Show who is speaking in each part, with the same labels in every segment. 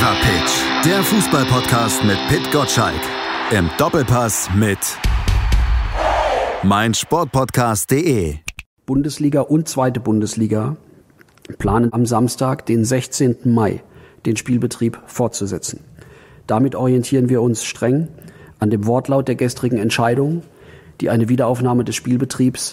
Speaker 1: Fever Pitch, der Fußballpodcast mit Pit Gottschalk. Im Doppelpass mit meinsportpodcast.de.
Speaker 2: Bundesliga und zweite Bundesliga planen am Samstag, den 16. Mai, den Spielbetrieb fortzusetzen. Damit orientieren wir uns streng an dem Wortlaut der gestrigen Entscheidung, die eine Wiederaufnahme des Spielbetriebs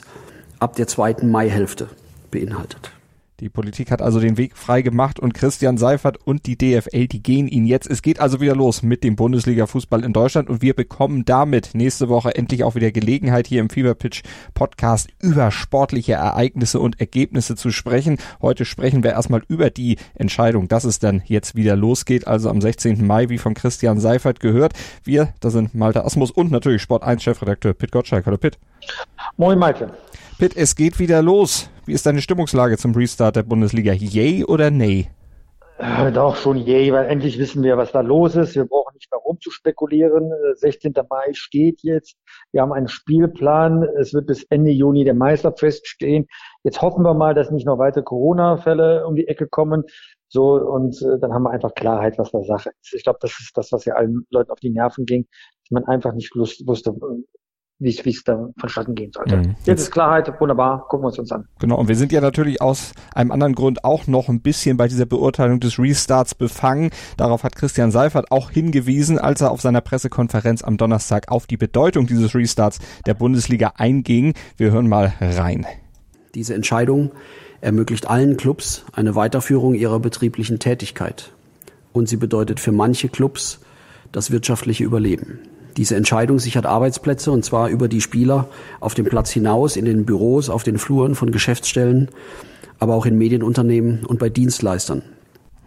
Speaker 2: ab der zweiten Maihälfte beinhaltet.
Speaker 3: Die Politik hat also den Weg frei gemacht und Christian Seifert und die DFL, die gehen ihn jetzt. Es geht also wieder los mit dem Bundesliga-Fußball in Deutschland und wir bekommen damit nächste Woche endlich auch wieder Gelegenheit, hier im Fever Pitch Podcast über sportliche Ereignisse und Ergebnisse zu sprechen. Heute sprechen wir erstmal über die Entscheidung, dass es dann jetzt wieder losgeht, also am 16. Mai, wie von Christian Seifert gehört. Wir, das sind Malte Asmus und natürlich Sport 1 Chefredakteur Pitt Gottschalk. Hallo Pitt.
Speaker 4: Moin Malte.
Speaker 3: Pitt, es geht wieder los. Wie ist deine Stimmungslage zum Restart der Bundesliga? Yay oder nay?
Speaker 4: Äh, doch schon yay, weil endlich wissen wir, was da los ist. Wir brauchen nicht mehr rumzuspekulieren. 16. Äh, Mai steht jetzt. Wir haben einen Spielplan. Es wird bis Ende Juni der Meister feststehen. Jetzt hoffen wir mal, dass nicht noch weitere Corona-Fälle um die Ecke kommen. So, und äh, dann haben wir einfach Klarheit, was da Sache ist. Ich glaube, das ist das, was ja allen Leuten auf die Nerven ging, dass man einfach nicht wusste, wie es da vonstatten gehen sollte. Mhm. Jetzt ist Klarheit, wunderbar, gucken wir uns uns an.
Speaker 3: Genau, und wir sind ja natürlich aus einem anderen Grund auch noch ein bisschen bei dieser Beurteilung des Restarts befangen. Darauf hat Christian Seifert auch hingewiesen, als er auf seiner Pressekonferenz am Donnerstag auf die Bedeutung dieses Restarts der Bundesliga einging. Wir hören mal rein.
Speaker 2: Diese Entscheidung ermöglicht allen Clubs eine Weiterführung ihrer betrieblichen Tätigkeit. Und sie bedeutet für manche Clubs das wirtschaftliche Überleben. Diese Entscheidung sichert Arbeitsplätze und zwar über die Spieler auf dem Platz hinaus, in den Büros, auf den Fluren von Geschäftsstellen, aber auch in Medienunternehmen und bei Dienstleistern.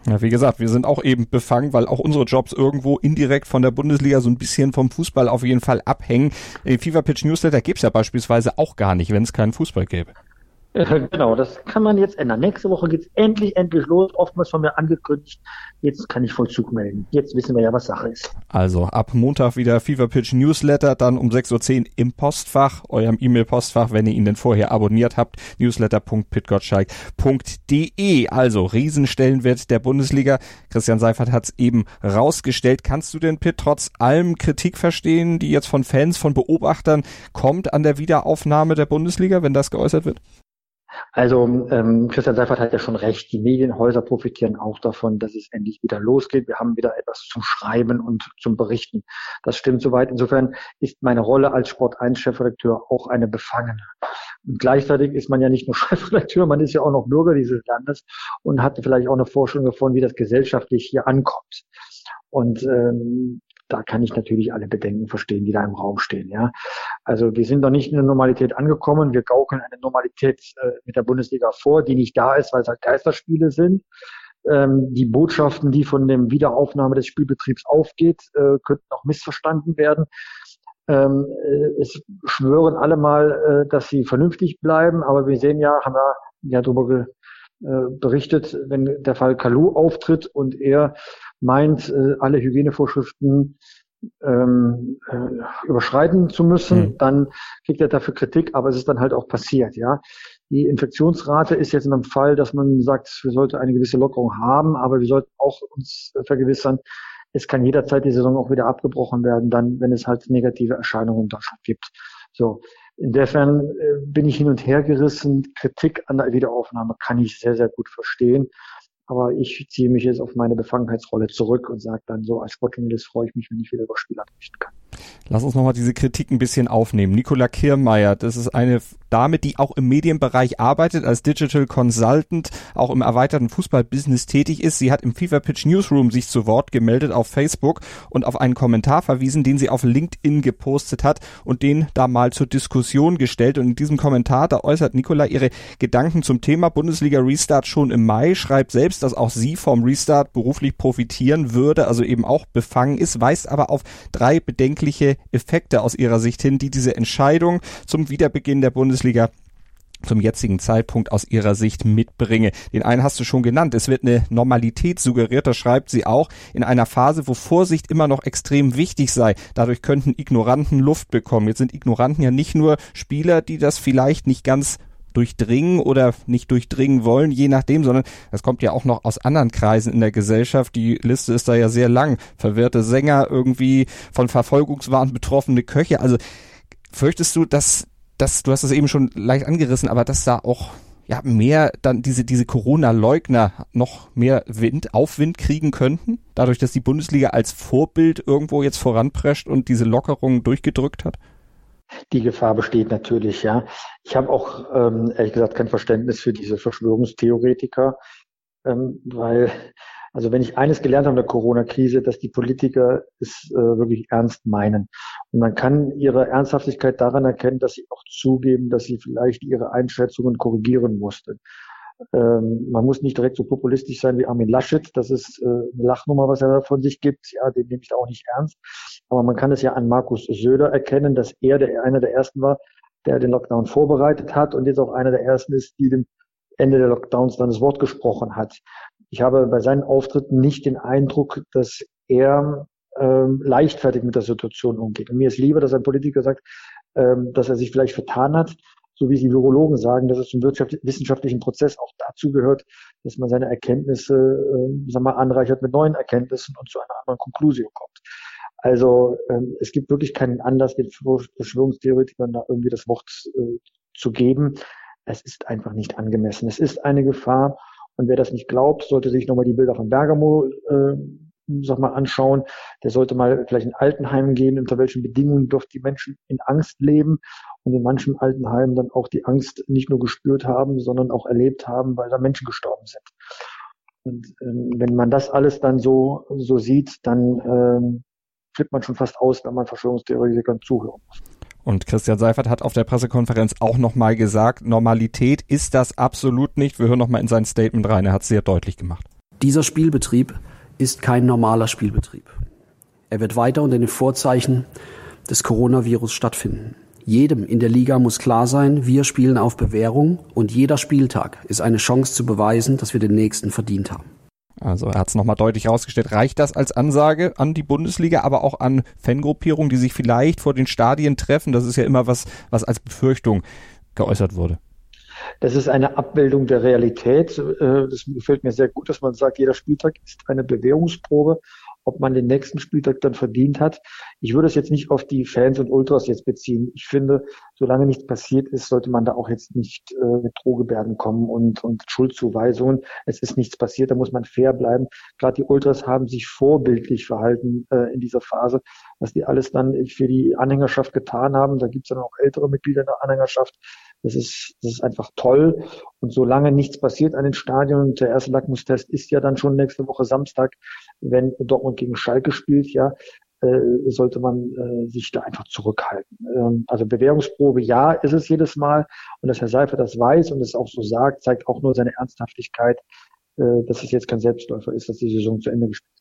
Speaker 3: Ja, wie gesagt, wir sind auch eben befangen, weil auch unsere Jobs irgendwo indirekt von der Bundesliga so ein bisschen vom Fußball auf jeden Fall abhängen. Den FIFA Pitch Newsletter gibt's ja beispielsweise auch gar nicht, wenn es keinen Fußball gäbe.
Speaker 4: Genau, das kann man jetzt ändern. Nächste Woche geht's endlich, endlich los. Oftmals von mir angekündigt. Jetzt kann ich Vollzug melden. Jetzt wissen wir ja, was Sache ist.
Speaker 3: Also ab Montag wieder Fever Pitch Newsletter, dann um 6.10 Uhr im Postfach, eurem E-Mail-Postfach, wenn ihr ihn denn vorher abonniert habt. Newsletter.pitgottschalk.de. Also Riesenstellenwert der Bundesliga. Christian Seifert hat's eben rausgestellt. Kannst du denn Pitt trotz allem Kritik verstehen, die jetzt von Fans, von Beobachtern kommt an der Wiederaufnahme der Bundesliga, wenn das geäußert wird?
Speaker 4: Also ähm, Christian Seifert hat ja schon recht, die Medienhäuser profitieren auch davon, dass es endlich wieder losgeht. Wir haben wieder etwas zum Schreiben und zum Berichten. Das stimmt soweit. Insofern ist meine Rolle als Sport 1 Chefredakteur auch eine befangene. Und gleichzeitig ist man ja nicht nur Chefredakteur, man ist ja auch noch Bürger dieses Landes und hat vielleicht auch eine Vorstellung davon, wie das gesellschaftlich hier ankommt. Und ähm, da kann ich natürlich alle Bedenken verstehen, die da im Raum stehen. Ja, also wir sind noch nicht in der Normalität angekommen. Wir gaukeln eine Normalität äh, mit der Bundesliga vor, die nicht da ist, weil es halt Geisterspiele sind. Ähm, die Botschaften, die von dem Wiederaufnahme des Spielbetriebs aufgeht, äh, könnten auch missverstanden werden. Ähm, äh, es schwören alle mal, äh, dass sie vernünftig bleiben, aber wir sehen ja, haben wir ja darüber äh, berichtet, wenn der Fall Kalu auftritt und er meint, äh, alle Hygienevorschriften ähm, äh, überschreiten zu müssen, mhm. dann kriegt er dafür Kritik, aber es ist dann halt auch passiert, ja. Die Infektionsrate ist jetzt in einem Fall, dass man sagt, wir sollten eine gewisse Lockerung haben, aber wir sollten auch uns vergewissern, es kann jederzeit die Saison auch wieder abgebrochen werden, dann, wenn es halt negative Erscheinungen in Deutschland gibt. So. Insofern äh, bin ich hin und her gerissen. Kritik an der Wiederaufnahme kann ich sehr, sehr gut verstehen. Aber ich ziehe mich jetzt auf meine Befangenheitsrolle zurück und sage dann so, als Sportjournalist freue ich mich, wenn ich wieder über Spieler berichten kann.
Speaker 3: Lass uns nochmal diese Kritik ein bisschen aufnehmen. Nicola Kirmeier, das ist eine Dame, die auch im Medienbereich arbeitet, als Digital Consultant, auch im erweiterten Fußballbusiness tätig ist. Sie hat im FIFA Pitch Newsroom sich zu Wort gemeldet auf Facebook und auf einen Kommentar verwiesen, den sie auf LinkedIn gepostet hat und den da mal zur Diskussion gestellt. Und in diesem Kommentar, da äußert Nicola ihre Gedanken zum Thema Bundesliga Restart schon im Mai, schreibt selbst, dass auch sie vom Restart beruflich profitieren würde, also eben auch befangen ist, weist aber auf drei bedenkliche Effekte aus ihrer Sicht hin, die diese Entscheidung zum Wiederbeginn der Bundesliga Bundesliga zum jetzigen Zeitpunkt aus ihrer Sicht mitbringe. Den einen hast du schon genannt. Es wird eine Normalität suggeriert, das schreibt sie auch, in einer Phase, wo Vorsicht immer noch extrem wichtig sei. Dadurch könnten Ignoranten Luft bekommen. Jetzt sind Ignoranten ja nicht nur Spieler, die das vielleicht nicht ganz durchdringen oder nicht durchdringen wollen, je nachdem, sondern das kommt ja auch noch aus anderen Kreisen in der Gesellschaft. Die Liste ist da ja sehr lang. Verwirrte Sänger, irgendwie von Verfolgungswahn betroffene Köche. Also fürchtest du, dass, dass du hast es eben schon leicht angerissen, aber dass da auch ja, mehr dann diese, diese Corona-Leugner noch mehr Wind, Aufwind kriegen könnten, dadurch, dass die Bundesliga als Vorbild irgendwo jetzt voranprescht und diese Lockerungen durchgedrückt hat?
Speaker 4: Die Gefahr besteht natürlich, ja. Ich habe auch ähm, ehrlich gesagt kein Verständnis für diese Verschwörungstheoretiker, ähm, weil, also wenn ich eines gelernt habe in der Corona-Krise, dass die Politiker es äh, wirklich ernst meinen. Und man kann ihre Ernsthaftigkeit daran erkennen, dass sie auch zugeben, dass sie vielleicht ihre Einschätzungen korrigieren mussten. Ähm, man muss nicht direkt so populistisch sein wie Armin Laschet. Das ist äh, eine Lachnummer, was er von sich gibt. Ja, den nehme ich da auch nicht ernst. Aber man kann es ja an Markus Söder erkennen, dass er der, einer der ersten war, der den Lockdown vorbereitet hat und jetzt auch einer der ersten ist, die dem Ende der Lockdowns dann das Wort gesprochen hat. Ich habe bei seinen Auftritten nicht den Eindruck, dass er ähm, leichtfertig mit der Situation umgeht. Und mir ist lieber, dass ein Politiker sagt, ähm, dass er sich vielleicht vertan hat, so wie die Virologen sagen, dass es zum wissenschaftlichen Prozess auch dazu gehört, dass man seine Erkenntnisse, äh, sagen wir, anreichert mit neuen Erkenntnissen und zu einer anderen Konklusion kommt. Also ähm, es gibt wirklich keinen Anlass, den Verschwörungstheoretikern da irgendwie das Wort äh, zu geben. Es ist einfach nicht angemessen. Es ist eine Gefahr. Und wer das nicht glaubt, sollte sich nochmal die Bilder von Bergamo äh, sag mal, anschauen. Der sollte mal vielleicht in Altenheim gehen, unter welchen Bedingungen dürfen die Menschen in Angst leben und in manchen Altenheimen dann auch die Angst nicht nur gespürt haben, sondern auch erlebt haben, weil da Menschen gestorben sind. Und ähm, wenn man das alles dann so, so sieht, dann ähm, flippt man schon fast aus, wenn man Verschwörungstheoretikern zuhören muss.
Speaker 3: Und Christian Seifert hat auf der Pressekonferenz auch nochmal gesagt, Normalität ist das absolut nicht. Wir hören nochmal in sein Statement rein. Er hat es sehr deutlich gemacht.
Speaker 2: Dieser Spielbetrieb ist kein normaler Spielbetrieb. Er wird weiter unter den Vorzeichen des Coronavirus stattfinden. Jedem in der Liga muss klar sein, wir spielen auf Bewährung und jeder Spieltag ist eine Chance zu beweisen, dass wir den nächsten verdient haben.
Speaker 3: Also er hat es nochmal deutlich herausgestellt. Reicht das als Ansage an die Bundesliga, aber auch an Fangruppierungen, die sich vielleicht vor den Stadien treffen? Das ist ja immer was, was als Befürchtung geäußert wurde.
Speaker 4: Das ist eine Abbildung der Realität. Äh, das gefällt mir sehr gut, dass man sagt, jeder Spieltag ist eine Bewährungsprobe ob man den nächsten Spieltag dann verdient hat. Ich würde es jetzt nicht auf die Fans und Ultras jetzt beziehen. Ich finde, solange nichts passiert ist, sollte man da auch jetzt nicht äh, mit Drohgebärden kommen und, und Schuldzuweisungen. Es ist nichts passiert, da muss man fair bleiben. Gerade die Ultras haben sich vorbildlich verhalten äh, in dieser Phase, was die alles dann für die Anhängerschaft getan haben. Da gibt es dann auch ältere Mitglieder in der Anhängerschaft. Das ist, das ist einfach toll. Und solange nichts passiert an den Stadien, der erste Lackmustest ist ja dann schon nächste Woche Samstag, wenn Dortmund gegen Schalke spielt, ja, äh, sollte man äh, sich da einfach zurückhalten. Ähm, also Bewährungsprobe, ja, ist es jedes Mal. Und dass Herr Seifer das weiß und es auch so sagt, zeigt auch nur seine Ernsthaftigkeit, äh, dass es jetzt kein Selbstläufer ist, dass die Saison zu Ende gespielt ist.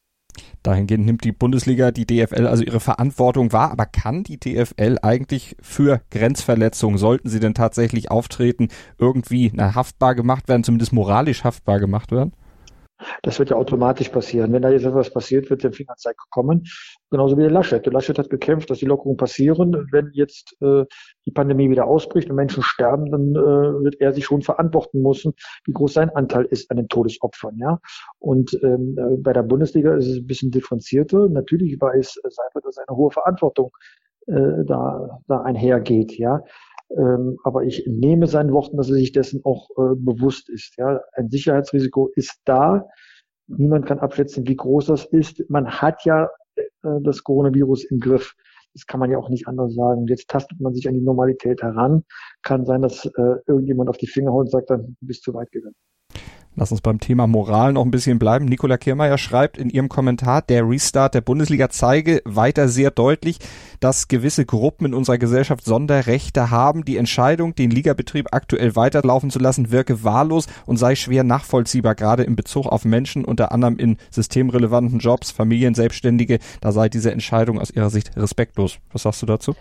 Speaker 3: Dahingehend nimmt die Bundesliga, die DFL also ihre Verantwortung wahr. Aber kann die DFL eigentlich für Grenzverletzungen, sollten sie denn tatsächlich auftreten, irgendwie na, haftbar gemacht werden, zumindest moralisch haftbar gemacht werden?
Speaker 4: Das wird ja automatisch passieren. Wenn da jetzt etwas passiert, wird der Fingerzeig kommen. Genauso wie der Laschet. Der Laschet hat gekämpft, dass die Lockerungen passieren. Wenn jetzt äh, die Pandemie wieder ausbricht und Menschen sterben, dann äh, wird er sich schon verantworten müssen, wie groß sein Anteil ist an den Todesopfern. Ja. Und ähm, äh, bei der Bundesliga ist es ein bisschen differenzierter. Natürlich weiß Seifert, dass eine hohe Verantwortung äh, da, da einhergeht. Ja. Ähm, aber ich nehme seinen Worten, dass er sich dessen auch äh, bewusst ist. Ja, ein Sicherheitsrisiko ist da. Niemand kann abschätzen, wie groß das ist. Man hat ja äh, das Coronavirus im Griff. Das kann man ja auch nicht anders sagen. Jetzt tastet man sich an die Normalität heran. Kann sein, dass äh, irgendjemand auf die Finger haut und sagt, dann bist du weit gegangen.
Speaker 3: Lass uns beim Thema Moral noch ein bisschen bleiben. Nicola Kirmeier schreibt in ihrem Kommentar, der Restart der Bundesliga zeige weiter sehr deutlich, dass gewisse Gruppen in unserer Gesellschaft Sonderrechte haben. Die Entscheidung, den Ligabetrieb aktuell weiterlaufen zu lassen, wirke wahllos und sei schwer nachvollziehbar, gerade in Bezug auf Menschen, unter anderem in systemrelevanten Jobs, Familien, Selbstständige. Da sei diese Entscheidung aus ihrer Sicht respektlos. Was sagst du dazu?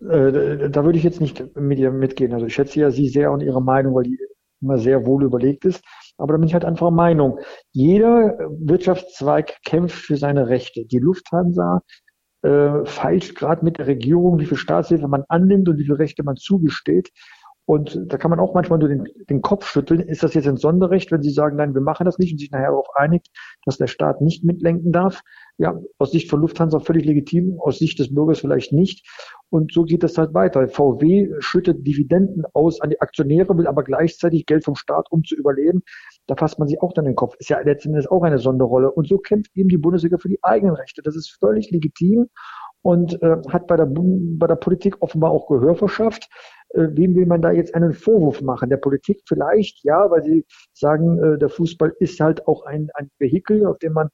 Speaker 4: Äh, da würde ich jetzt nicht mit ihr mitgehen. Also ich schätze ja Sie sehr und Ihre Meinung, weil die immer sehr wohl überlegt ist. Aber da bin ich halt einfach Meinung. Jeder Wirtschaftszweig kämpft für seine Rechte. Die Lufthansa äh, feilscht gerade mit der Regierung, wie viel Staatshilfe man annimmt und wie viele Rechte man zugesteht. Und da kann man auch manchmal nur den, den Kopf schütteln. Ist das jetzt ein Sonderrecht, wenn Sie sagen, nein, wir machen das nicht und sich nachher darauf einigt, dass der Staat nicht mitlenken darf? Ja, aus Sicht von Lufthansa völlig legitim, aus Sicht des Bürgers vielleicht nicht. Und so geht das halt weiter. VW schüttet Dividenden aus an die Aktionäre, will aber gleichzeitig Geld vom Staat, um zu überleben. Da fasst man sich auch dann den Kopf. Ist ja letztendlich auch eine Sonderrolle. Und so kämpft eben die Bundesliga für die eigenen Rechte. Das ist völlig legitim und äh, hat bei der, bei der Politik offenbar auch Gehör verschafft. Äh, wem will man da jetzt einen Vorwurf machen? Der Politik vielleicht, ja, weil sie sagen, äh, der Fußball ist halt auch ein, ein Vehikel, auf dem man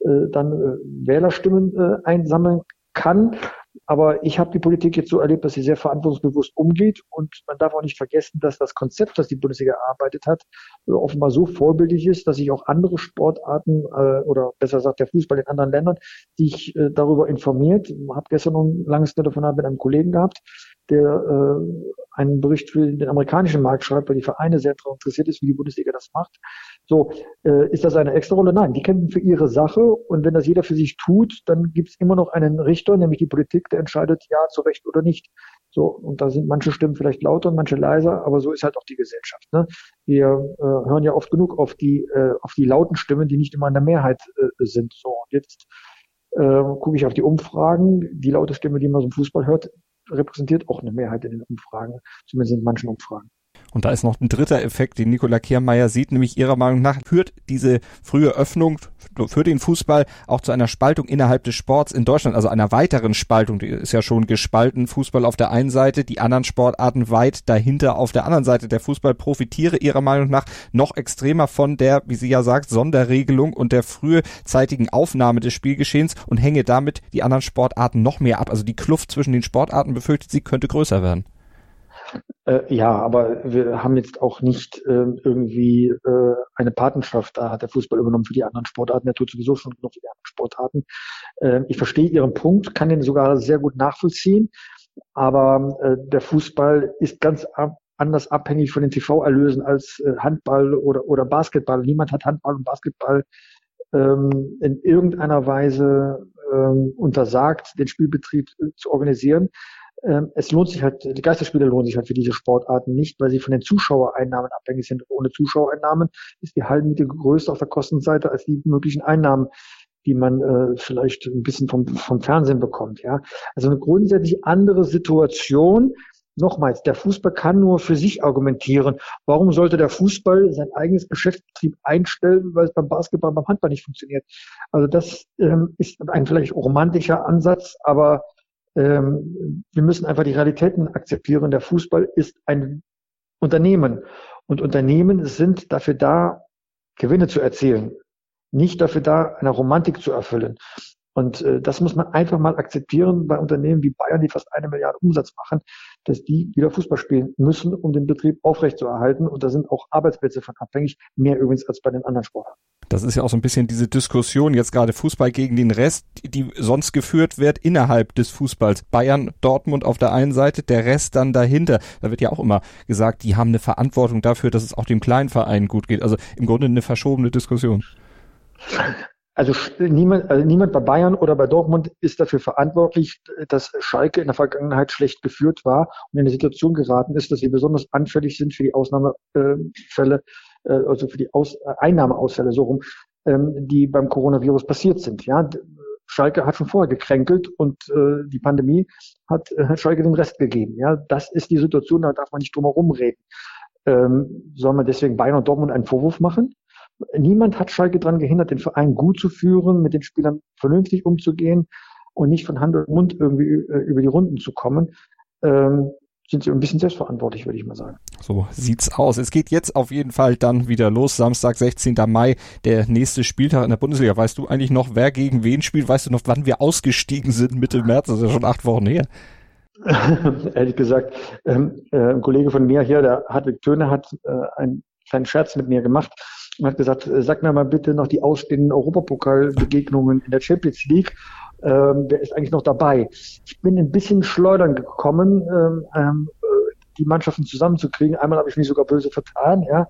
Speaker 4: äh, dann äh, Wählerstimmen äh, einsammeln kann. Aber ich habe die Politik jetzt so erlebt, dass sie sehr verantwortungsbewusst umgeht. Und man darf auch nicht vergessen, dass das Konzept, das die Bundesliga erarbeitet hat, offenbar so vorbildlich ist, dass sich auch andere Sportarten äh, oder besser gesagt der Fußball in anderen Ländern sich äh, darüber informiert. Ich habe gestern noch ein langes Telefonat mit einem Kollegen gehabt, der äh, einen Bericht für den amerikanischen Markt schreibt, weil die Vereine sehr daran interessiert ist, wie die Bundesliga das macht. So, äh, ist das eine extra Rolle? Nein, die kämpfen für ihre Sache und wenn das jeder für sich tut, dann gibt es immer noch einen Richter, nämlich die Politik, der entscheidet, ja, zu Recht oder nicht. So, und da sind manche Stimmen vielleicht lauter und manche leiser, aber so ist halt auch die Gesellschaft. Ne? Wir äh, hören ja oft genug auf die, äh, auf die lauten Stimmen, die nicht immer in der Mehrheit äh, sind. So, und jetzt äh, gucke ich auf die Umfragen. Die laute Stimme, die man so im Fußball hört, repräsentiert auch eine Mehrheit in den Umfragen, zumindest in manchen Umfragen.
Speaker 3: Und da ist noch ein dritter Effekt, den Nikola Kiermeier sieht, nämlich ihrer Meinung nach führt diese frühe Öffnung für den Fußball auch zu einer Spaltung innerhalb des Sports in Deutschland, also einer weiteren Spaltung. Die ist ja schon gespalten. Fußball auf der einen Seite, die anderen Sportarten weit dahinter auf der anderen Seite. Der Fußball profitiere ihrer Meinung nach noch extremer von der, wie sie ja sagt, Sonderregelung und der frühzeitigen Aufnahme des Spielgeschehens und hänge damit die anderen Sportarten noch mehr ab. Also die Kluft zwischen den Sportarten befürchtet sie könnte größer werden.
Speaker 4: Äh, ja, aber wir haben jetzt auch nicht äh, irgendwie äh, eine Patenschaft. Da hat der Fußball übernommen für die anderen Sportarten. Der tut sowieso schon genug für die anderen Sportarten. Äh, ich verstehe Ihren Punkt, kann den sogar sehr gut nachvollziehen. Aber äh, der Fußball ist ganz ab, anders abhängig von den TV-Erlösen als äh, Handball oder, oder Basketball. Niemand hat Handball und Basketball ähm, in irgendeiner Weise ähm, untersagt, den Spielbetrieb äh, zu organisieren. Ähm, es lohnt sich halt, die Geisterspiele lohnen sich halt für diese Sportarten nicht, weil sie von den Zuschauereinnahmen abhängig sind. Ohne Zuschauereinnahmen ist die Hallenmiete größer auf der Kostenseite als die möglichen Einnahmen, die man äh, vielleicht ein bisschen vom, vom Fernsehen bekommt. Ja, also eine grundsätzlich andere Situation. Nochmals, der Fußball kann nur für sich argumentieren. Warum sollte der Fußball sein eigenes Geschäftsbetrieb einstellen, weil es beim Basketball, beim Handball nicht funktioniert? Also das ähm, ist ein vielleicht romantischer Ansatz, aber ähm, wir müssen einfach die Realitäten akzeptieren. Der Fußball ist ein Unternehmen und Unternehmen sind dafür da, Gewinne zu erzielen, nicht dafür da, eine Romantik zu erfüllen. Und äh, das muss man einfach mal akzeptieren bei Unternehmen wie Bayern, die fast eine Milliarde Umsatz machen, dass die wieder Fußball spielen müssen, um den Betrieb aufrechtzuerhalten. Und da sind auch Arbeitsplätze von abhängig, mehr übrigens als bei den anderen Sportarten.
Speaker 3: Das ist ja auch so ein bisschen diese Diskussion jetzt gerade Fußball gegen den Rest, die sonst geführt wird innerhalb des Fußballs. Bayern, Dortmund auf der einen Seite, der Rest dann dahinter. Da wird ja auch immer gesagt, die haben eine Verantwortung dafür, dass es auch dem kleinen Verein gut geht. Also im Grunde eine verschobene Diskussion.
Speaker 4: Also niemand, also niemand bei Bayern oder bei Dortmund ist dafür verantwortlich, dass Schalke in der Vergangenheit schlecht geführt war und in eine Situation geraten ist, dass sie besonders anfällig sind für die Ausnahmefälle äh, also für die Aus äh, Einnahmeausfälle so rum, ähm, die beim Coronavirus passiert sind. Ja, Schalke hat schon vorher gekränkelt und äh, die Pandemie hat, äh, Schalke den Rest gegeben. Ja, das ist die Situation, da darf man nicht drum herum reden. Ähm, soll man deswegen Bayern und Dortmund einen Vorwurf machen? Niemand hat Schalke daran gehindert, den Verein gut zu führen, mit den Spielern vernünftig umzugehen und nicht von Hand und Mund irgendwie äh, über die Runden zu kommen. Ähm, sind sie ein bisschen selbstverantwortlich, würde ich mal sagen.
Speaker 3: So sieht's aus. Es geht jetzt auf jeden Fall dann wieder los. Samstag, 16. Mai, der nächste Spieltag in der Bundesliga. Weißt du eigentlich noch, wer gegen wen spielt? Weißt du noch, wann wir ausgestiegen sind? Mitte März, das ist ja schon acht Wochen her.
Speaker 4: Ehrlich gesagt, ähm, äh, ein Kollege von mir hier, der Hartwig Töne, hat äh, einen kleinen Scherz mit mir gemacht und hat gesagt, äh, sag mir mal bitte noch die ausstehenden Europapokalbegegnungen in der Champions League ähm, wer ist eigentlich noch dabei? Ich bin ein bisschen schleudern gekommen, ähm, ähm, die Mannschaften zusammenzukriegen. Einmal habe ich mich sogar böse vertan, ja.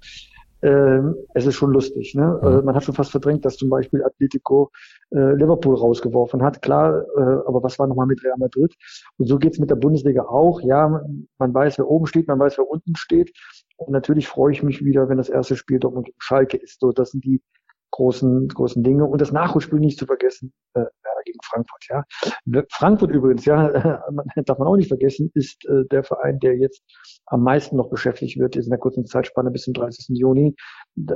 Speaker 4: Ähm, es ist schon lustig. Ne? Mhm. man hat schon fast verdrängt, dass zum Beispiel Atletico äh, Liverpool rausgeworfen hat. Klar, äh, aber was war nochmal mit Real Madrid? Und so geht's mit der Bundesliga auch. Ja, man, man weiß, wer oben steht, man weiß, wer unten steht. Und natürlich freue ich mich wieder, wenn das erste Spiel Dortmund gegen Schalke ist. So, das sind die großen, großen Dinge. Und das Nachholspiel nicht zu vergessen, äh, Werder gegen Frankfurt, ja. Frankfurt übrigens, ja, darf man auch nicht vergessen, ist äh, der Verein, der jetzt am meisten noch beschäftigt wird, ist in der kurzen Zeitspanne bis zum 30. Juni.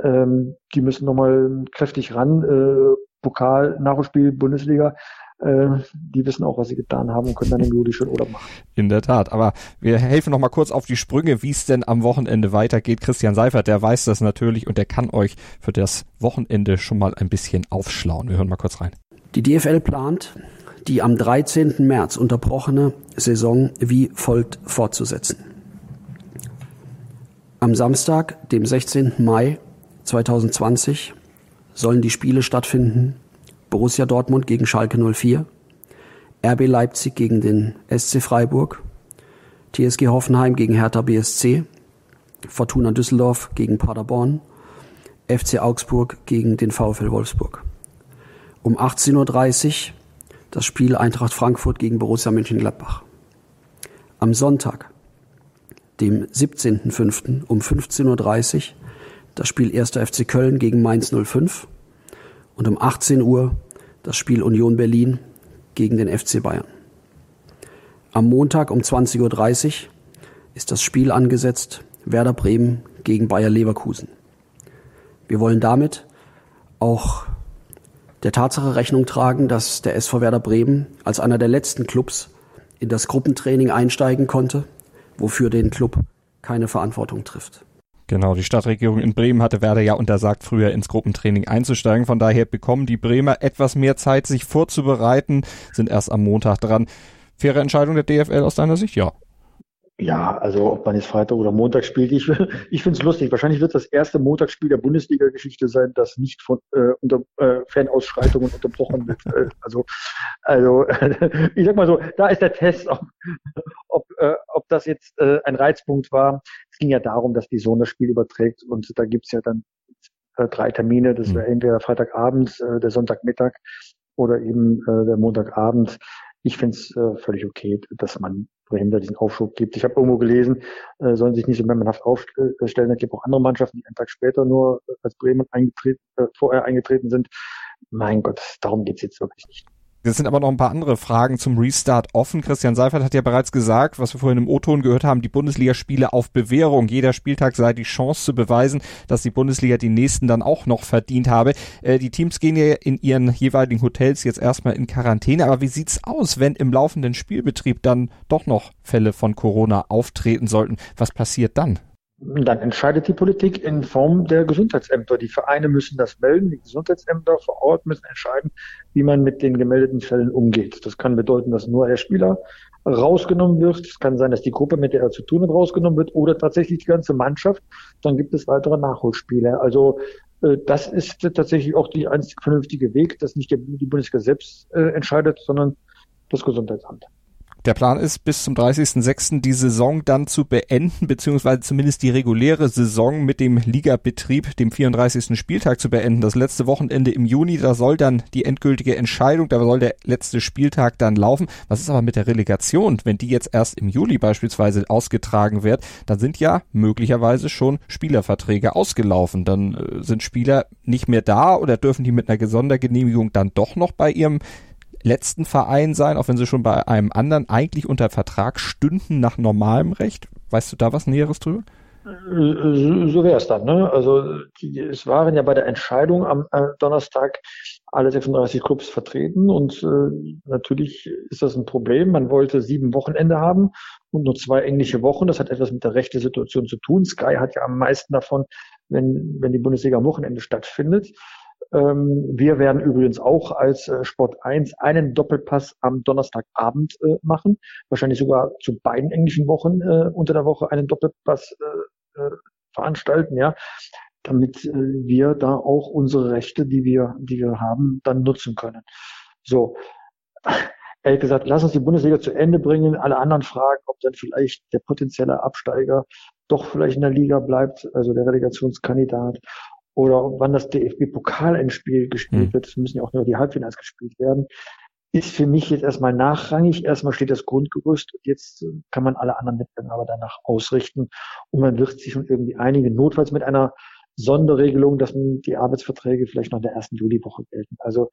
Speaker 4: Ähm, die müssen nochmal kräftig ran. Äh, Pokal, Nachholspiel, Bundesliga. Äh, die wissen auch, was sie getan haben und können dann im Juli schön Urlaub machen.
Speaker 3: In der Tat. Aber wir helfen noch mal kurz auf die Sprünge, wie es denn am Wochenende weitergeht. Christian Seifert, der weiß das natürlich und der kann euch für das Wochenende schon mal ein bisschen aufschlauen. Wir hören mal kurz rein.
Speaker 2: Die DFL plant, die am 13. März unterbrochene Saison wie folgt fortzusetzen. Am Samstag, dem 16. Mai 2020, sollen die Spiele stattfinden Borussia Dortmund gegen Schalke 04, RB Leipzig gegen den SC Freiburg, TSG Hoffenheim gegen Hertha BSC, Fortuna Düsseldorf gegen Paderborn, FC Augsburg gegen den VfL Wolfsburg. Um 18.30 Uhr das Spiel Eintracht Frankfurt gegen Borussia Mönchengladbach. Am Sonntag, dem 17.05. um 15.30 Uhr das Spiel 1. FC Köln gegen Mainz 05 und um 18 Uhr das Spiel Union Berlin gegen den FC Bayern. Am Montag um 20.30 Uhr ist das Spiel angesetzt Werder Bremen gegen Bayer Leverkusen. Wir wollen damit auch der Tatsache Rechnung tragen, dass der SV Werder Bremen als einer der letzten Clubs in das Gruppentraining einsteigen konnte, wofür den Club keine Verantwortung trifft.
Speaker 3: Genau, die Stadtregierung in Bremen hatte Werder ja untersagt, früher ins Gruppentraining einzusteigen. Von daher bekommen die Bremer etwas mehr Zeit, sich vorzubereiten, sind erst am Montag dran. Faire Entscheidung der DFL aus deiner Sicht? Ja.
Speaker 4: Ja, also ob man jetzt Freitag oder Montag spielt, ich, ich finde es lustig. Wahrscheinlich wird das erste Montagsspiel der Bundesliga-Geschichte sein, das nicht von äh, unter äh, Fanausschreitungen unterbrochen wird. Äh, also, also ich sag mal so, da ist der Test, ob, das jetzt äh, ein Reizpunkt war. Es ging ja darum, dass die Sohn das Spiel überträgt und da gibt's ja dann äh, drei Termine. Das wäre mhm. entweder Freitagabend, äh, der Sonntagmittag oder eben äh, der Montagabend. Ich finde es äh, völlig okay, dass man Bremen da diesen Aufschub gibt. Ich habe irgendwo gelesen, äh, sollen sich nicht so memmenhaft aufstellen. Es gibt auch andere Mannschaften, die einen Tag später nur als Bremen eingetreten, äh, vorher eingetreten sind. Mein Gott, darum geht's jetzt wirklich nicht.
Speaker 3: Es sind aber noch ein paar andere Fragen zum Restart offen. Christian Seifert hat ja bereits gesagt, was wir vorhin im O-Ton gehört haben, die Bundesligaspiele auf Bewährung. Jeder Spieltag sei die Chance zu beweisen, dass die Bundesliga die nächsten dann auch noch verdient habe. Äh, die Teams gehen ja in ihren jeweiligen Hotels jetzt erstmal in Quarantäne. Aber wie sieht's aus, wenn im laufenden Spielbetrieb dann doch noch Fälle von Corona auftreten sollten? Was passiert dann?
Speaker 4: Dann entscheidet die Politik in Form der Gesundheitsämter. Die Vereine müssen das melden, die Gesundheitsämter vor Ort müssen entscheiden, wie man mit den gemeldeten Fällen umgeht. Das kann bedeuten, dass nur der Spieler rausgenommen wird. Es kann sein, dass die Gruppe, mit der er zu tun hat, rausgenommen wird oder tatsächlich die ganze Mannschaft. Dann gibt es weitere Nachholspiele. Also äh, das ist tatsächlich auch die einzig vernünftige Weg, dass nicht die Bundesliga selbst äh, entscheidet, sondern das Gesundheitsamt.
Speaker 3: Der Plan ist, bis zum 30.06. die Saison dann zu beenden, beziehungsweise zumindest die reguläre Saison mit dem Ligabetrieb, dem 34. Spieltag zu beenden. Das letzte Wochenende im Juni, da soll dann die endgültige Entscheidung, da soll der letzte Spieltag dann laufen. Was ist aber mit der Relegation? Wenn die jetzt erst im Juli beispielsweise ausgetragen wird, dann sind ja möglicherweise schon Spielerverträge ausgelaufen. Dann äh, sind Spieler nicht mehr da oder dürfen die mit einer Sondergenehmigung dann doch noch bei ihrem letzten Verein sein, auch wenn sie schon bei einem anderen eigentlich unter Vertrag stünden nach normalem Recht? Weißt du da was Näheres drüber?
Speaker 4: So wäre es dann. Ne? Also die, es waren ja bei der Entscheidung am äh, Donnerstag alle 36 Clubs vertreten und äh, natürlich ist das ein Problem. Man wollte sieben Wochenende haben und nur zwei englische Wochen. Das hat etwas mit der rechten Situation zu tun. Sky hat ja am meisten davon, wenn, wenn die Bundesliga am Wochenende stattfindet. Ähm, wir werden übrigens auch als äh, Sport 1 einen Doppelpass am Donnerstagabend äh, machen. Wahrscheinlich sogar zu beiden englischen Wochen äh, unter der Woche einen Doppelpass veranstalten, ja, damit wir da auch unsere Rechte, die wir, die wir haben, dann nutzen können. So. ehrlich gesagt, lass uns die Bundesliga zu Ende bringen. Alle anderen fragen, ob dann vielleicht der potenzielle Absteiger doch vielleicht in der Liga bleibt, also der Relegationskandidat. Oder wann das DFB-Pokalendspiel gespielt mhm. wird, es müssen ja auch nur die Halbfinals gespielt werden, ist für mich jetzt erstmal nachrangig. Erstmal steht das Grundgerüst und jetzt kann man alle anderen Wettbewerber danach ausrichten und man wird sich schon irgendwie einigen, notfalls mit einer Sonderregelung, dass die Arbeitsverträge vielleicht noch in der ersten Juliwoche gelten. Also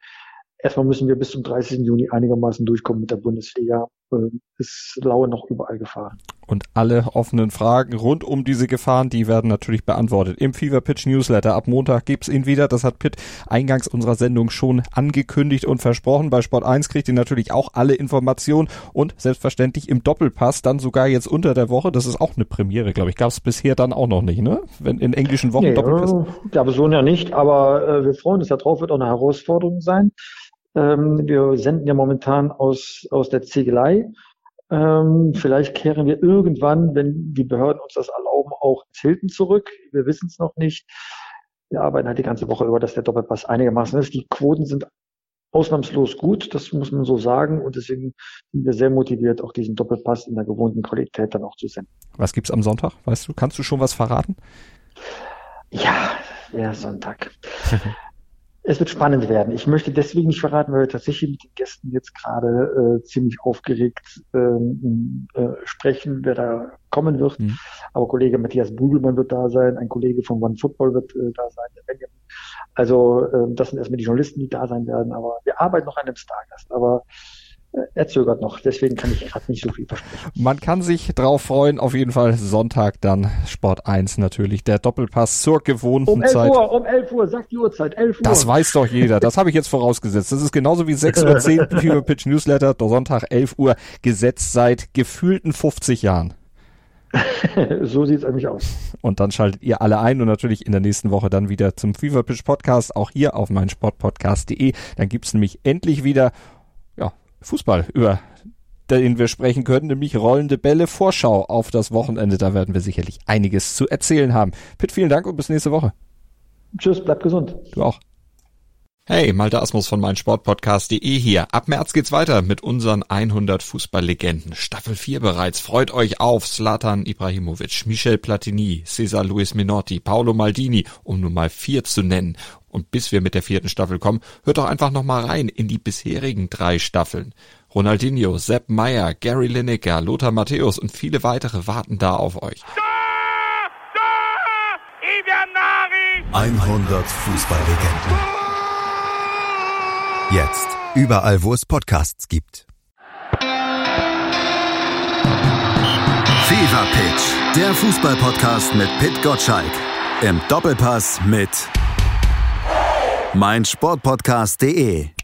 Speaker 4: erstmal müssen wir bis zum 30. Juni einigermaßen durchkommen mit der Bundesliga. Es äh, laue noch überall Gefahren.
Speaker 3: Und alle offenen Fragen rund um diese Gefahren, die werden natürlich beantwortet. Im Fever Pitch Newsletter ab Montag gibt's ihn wieder. Das hat Pitt eingangs unserer Sendung schon angekündigt und versprochen. Bei Sport 1 kriegt ihr natürlich auch alle Informationen und selbstverständlich im Doppelpass dann sogar jetzt unter der Woche. Das ist auch eine Premiere, glaube ich. Gab's bisher dann auch noch nicht, ne? Wenn in englischen Wochen nee, Doppelpass.
Speaker 4: Äh, gab es so ja nicht, aber äh, wir freuen uns ja drauf, wird auch eine Herausforderung sein. Ähm, wir senden ja momentan aus, aus der Ziegelei. Ähm, vielleicht kehren wir irgendwann, wenn die Behörden uns das erlauben, auch ins Hilton zurück. Wir wissen es noch nicht. Wir arbeiten halt die ganze Woche über, dass der Doppelpass einigermaßen ist. Die Quoten sind ausnahmslos gut, das muss man so sagen. Und deswegen sind wir sehr motiviert, auch diesen Doppelpass in der gewohnten Qualität dann auch zu senden.
Speaker 3: Was gibt's am Sonntag? Weißt du, kannst du schon was verraten?
Speaker 4: Ja, der Sonntag. Es wird spannend werden. Ich möchte deswegen nicht verraten, weil wir tatsächlich mit den Gästen jetzt gerade äh, ziemlich aufgeregt ähm, äh, sprechen, wer da kommen wird. Mhm. Aber Kollege Matthias Bugelmann wird da sein, ein Kollege von One Football wird äh, da sein, der Benjamin. Also äh, das sind erstmal die Journalisten, die da sein werden. Aber wir arbeiten noch an einem Stargast. Aber er zögert noch, deswegen kann ich gerade nicht so viel versprechen.
Speaker 3: Man kann sich drauf freuen, auf jeden Fall Sonntag dann Sport 1 natürlich, der Doppelpass zur gewohnten
Speaker 4: um 11
Speaker 3: Zeit.
Speaker 4: Uhr, um 11 Uhr, sagt die Uhrzeit, 11 Uhr.
Speaker 3: Das weiß doch jeder, das habe ich jetzt vorausgesetzt. Das ist genauso wie 6.10 Uhr Fever Pitch Newsletter, Sonntag 11 Uhr, gesetzt seit gefühlten 50 Jahren.
Speaker 4: so sieht's eigentlich aus.
Speaker 3: Und dann schaltet ihr alle ein und natürlich in der nächsten Woche dann wieder zum Fever Pitch Podcast, auch hier auf meinsportpodcast.de. Dann gibt's nämlich endlich wieder Fußball, über den wir sprechen können, nämlich rollende Bälle Vorschau auf das Wochenende. Da werden wir sicherlich einiges zu erzählen haben. Pitt, vielen Dank und bis nächste Woche.
Speaker 4: Tschüss, bleib gesund.
Speaker 3: Du auch. Hey, Malte Asmus von meinsportpodcast.de hier. Ab März geht's weiter mit unseren 100 Fußballlegenden. Staffel 4 bereits. Freut euch auf Zlatan Ibrahimovic, Michel Platini, Cesar Luis Minotti, Paolo Maldini, um nur mal vier zu nennen. Und bis wir mit der vierten Staffel kommen, hört doch einfach noch mal rein in die bisherigen drei Staffeln. Ronaldinho, Sepp Meyer, Gary Lineker, Lothar Matthäus und viele weitere warten da auf euch.
Speaker 1: 100 Fußballlegenden. Jetzt. Überall, wo es Podcasts gibt. Fever Pitch. Der Fußballpodcast mit Pit Gottschalk. Im Doppelpass mit meinsportpodcast.de.